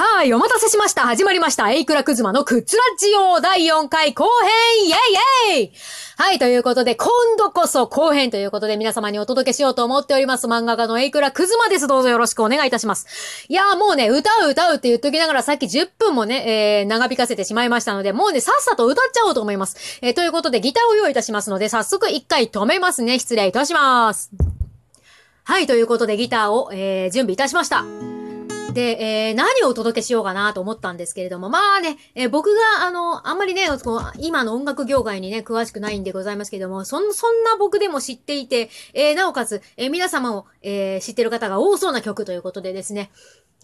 はい、お待たせしました。始まりました。エイクラクズマのクツラジオ第4回後編イェイイェイはい、ということで、今度こそ後編ということで皆様にお届けしようと思っております。漫画家のエイクラクズマです。どうぞよろしくお願いいたします。いやーもうね、歌う歌うって言っときながらさっき10分もね、えー、長引かせてしまいましたので、もうね、さっさと歌っちゃおうと思います。えー、ということで、ギターを用意いたしますので、早速一回止めますね。失礼いたします。はい、ということでギターを、えー、準備いたしました。で、えー、何をお届けしようかなと思ったんですけれども、まあね、えー、僕が、あの、あんまりね、今の音楽業界にね、詳しくないんでございますけれども、そん、そんな僕でも知っていて、えー、なおかつ、え皆様も、え知ってる方が多そうな曲ということでですね、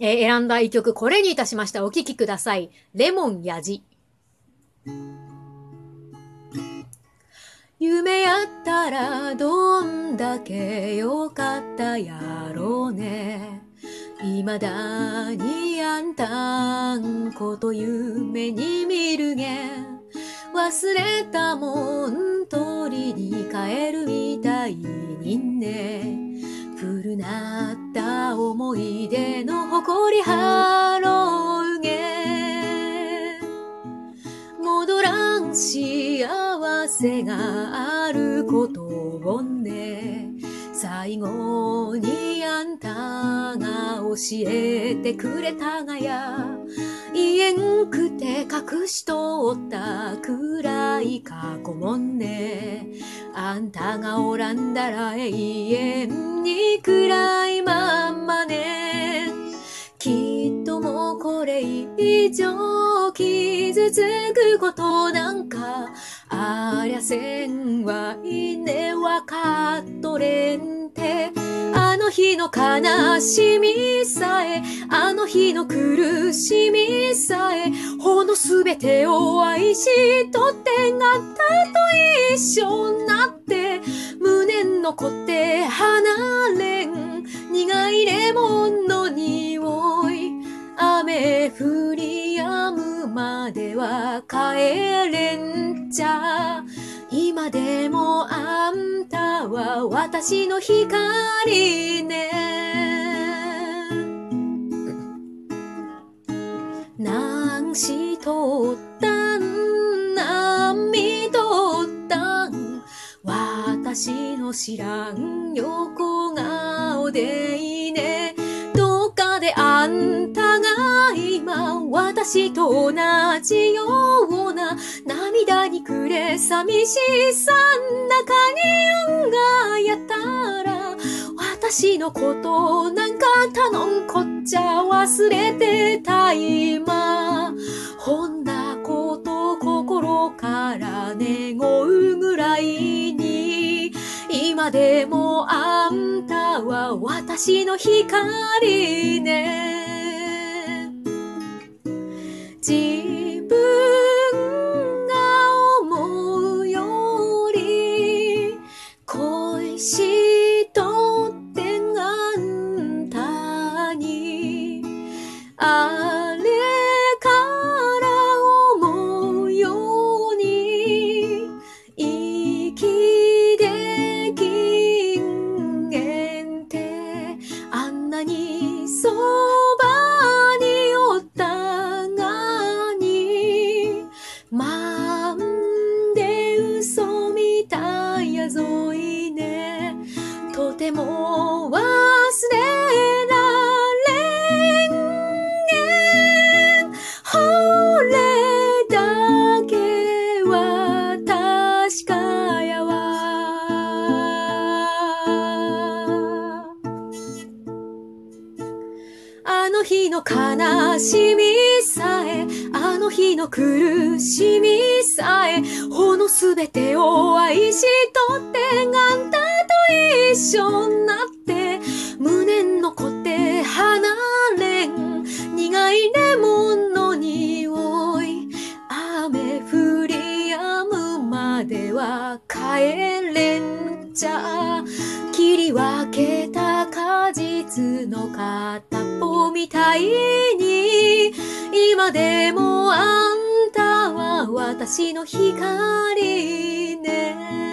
え選んだ一曲、これにいたしました。お聴きください。レモンやじ。夢やったらどんだけよかったやろうね。未だにあんたんこと夢に見るげ。忘れたもん取りに帰るみたいにね。古なった思い出の誇りはろうげ。戻らん幸せがあることをね。最後にんたが教えてくれたがや言えんくて隠しとった暗い過去もんね。あんたがおらんだら永遠に暗いまんまね。きっともうこれ以上傷つくことなんかありゃせんはいねわかっとれんてあの日の悲しみさえあの日の苦しみさえほのすべてを愛しとってがったと一緒になって胸残って離れん苦いレモンの匂い雨降り止むまでは帰れんじゃ。今でもあんは私の光ね。何しとったん？何みとったん？私の知らん横顔でいいね。であんたが今私と同じような涙に暮れ寂しさん中に運がやったら私のことなんか頼んこっちゃ忘れてた今。ほんなこと心から願うぐらいに今でもあんたは私の光ね。の日の悲しみさえあの日の苦しみさえほのすべてを愛しとっては帰れんじゃ切り分けた果実の片っぽみたいに今でもあんたは私の光ね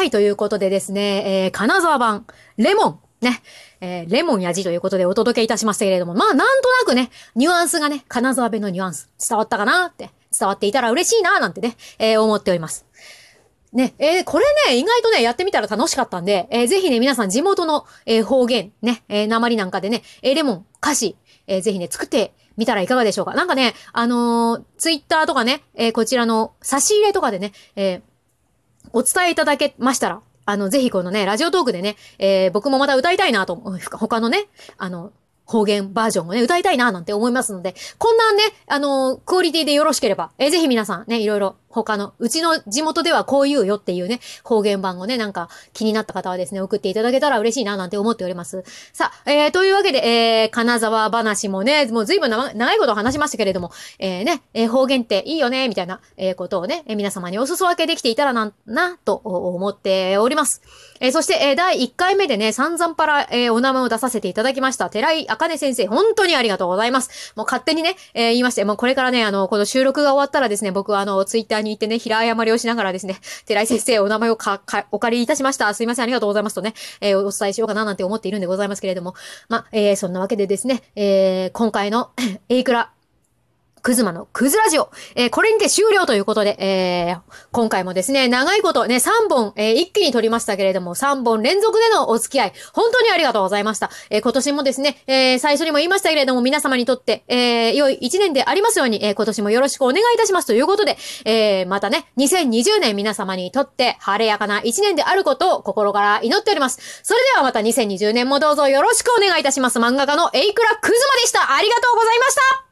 はい、ということでですね、えー、金沢版、レモン、ね、えー、レモンやじということでお届けいたしましたけれども、まあ、なんとなくね、ニュアンスがね、金沢弁のニュアンス、伝わったかなって、伝わっていたら嬉しいななんてね、えー、思っております。ね、えー、これね、意外とね、やってみたら楽しかったんで、えー、ぜひね、皆さん地元の、えー、方言、ね、えー、鉛なんかでね、えー、レモン、歌詞、えー、ぜひね、作ってみたらいかがでしょうか。なんかね、あのー、ツイッターとかね、えー、こちらの差し入れとかでね、えー、お伝えいただけましたら、あの、ぜひこのね、ラジオトークでね、えー、僕もまた歌いたいなと、他のね、あの、方言バージョンをね、歌いたいななんて思いますので、こんなね、あのクオリティでよろしければ、えー、ぜひ皆さんね、いろいろ他の、うちの地元ではこう言うよっていうね、方言版をね、なんか気になった方はですね、送っていただけたら嬉しいななんて思っております。さあ、えー、というわけで、えー、金沢話もね、もう随分長いこと話しましたけれども、えー、ね、えー、方言っていいよね、みたいな、えー、ことをね、えー、皆様にお裾分けできていたらな、な、と思っております。えー、そして、えー、第1回目でね、散々パラ、えー、お名前を出させていただきました、寺井茜先生、本当にありがとうございます。もう勝手にね、えー、言いまして、もうこれからね、あの、この収録が終わったらですね、僕はあの、ツイッターに行ってね、平謝りをしながらですね、寺井先生お名前をか、か、お借りいたしました。すいません、ありがとうございますとね、えー、お伝えしようかななんて思っているんでございますけれども。まえー、そんなわけでですね、えー、今回の、エイクラ、クズマのクズラジオ。えー、これにて終了ということで、えー、今回もですね、長いことね、3本、えー、一気に撮りましたけれども、3本連続でのお付き合い、本当にありがとうございました。えー、今年もですね、え、最初にも言いましたけれども、皆様にとって、え、良い1年でありますように、え、今年もよろしくお願いいたしますということで、え、またね、2020年皆様にとって晴れやかな1年であることを心から祈っております。それではまた2020年もどうぞよろしくお願いいたします。漫画家のエイクラクズマでした。ありがとうございました